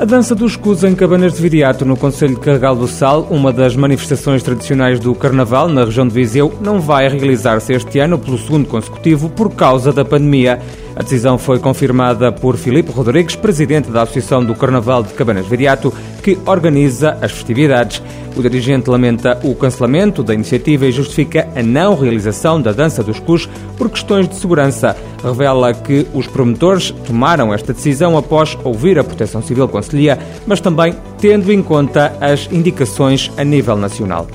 A dança dos cus em Cabanas de Viriato, no Conselho de Carregal do Sal, uma das manifestações tradicionais do Carnaval na região de Viseu, não vai realizar-se este ano pelo segundo consecutivo por causa da pandemia. A decisão foi confirmada por Filipe Rodrigues, presidente da Associação do Carnaval de Cabanas Viriato, que organiza as festividades. O dirigente lamenta o cancelamento da iniciativa e justifica a não realização da dança dos cus por questões de segurança. Revela que os promotores tomaram esta decisão após ouvir a Proteção Civil Conselhia, mas também tendo em conta as indicações a nível nacional.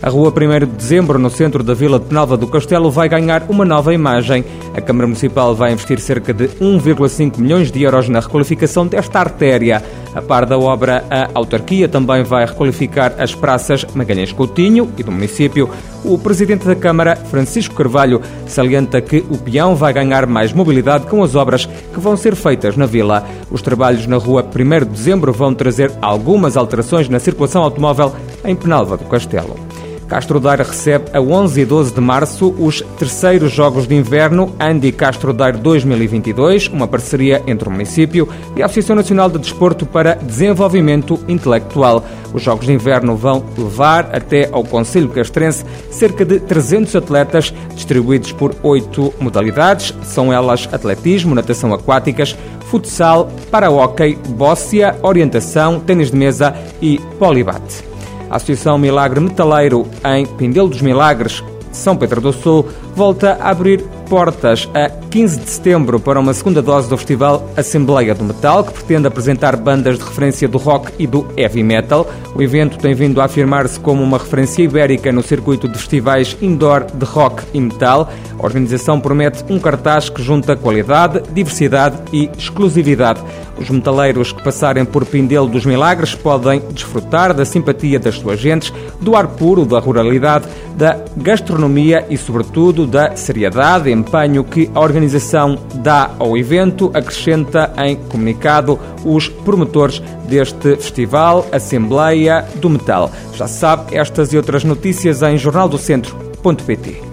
A rua 1 de Dezembro, no centro da Vila de Penalva do Castelo, vai ganhar uma nova imagem. A Câmara Municipal vai investir cerca de 1,5 milhões de euros na requalificação desta artéria. A par da obra, a autarquia também vai requalificar as praças Magalhães Coutinho e do município. O presidente da Câmara, Francisco Carvalho, salienta que o peão vai ganhar mais mobilidade com as obras que vão ser feitas na vila. Os trabalhos na rua 1 de Dezembro vão trazer algumas alterações na circulação automóvel em Penalva do Castelo. Castro Daire recebe a 11 e 12 de março os terceiros Jogos de Inverno Andy Castro Daire 2022, uma parceria entre o município e a Associação Nacional de Desporto para Desenvolvimento Intelectual. Os Jogos de Inverno vão levar até ao Conselho Castrense cerca de 300 atletas distribuídos por oito modalidades, são elas atletismo, natação aquáticas, futsal, para-hóquei, bóssia, orientação, tênis de mesa e polibate. A Associação Milagre Metaleiro, em Pindelo dos Milagres, São Pedro do Sul, volta a abrir portas a 15 de setembro para uma segunda dose do festival Assembleia do Metal, que pretende apresentar bandas de referência do rock e do heavy metal. O evento tem vindo a afirmar-se como uma referência ibérica no circuito de festivais indoor de rock e metal. A organização promete um cartaz que junta qualidade, diversidade e exclusividade. Os metaleiros que passarem por Pindelo dos Milagres podem desfrutar da simpatia das suas gentes, do ar puro da ruralidade, da gastronomia e, sobretudo, da seriedade empenho que a organização dá ao evento, acrescenta em comunicado os promotores deste festival Assembleia do Metal. Já sabe estas e outras notícias em jornaldocentro.pt.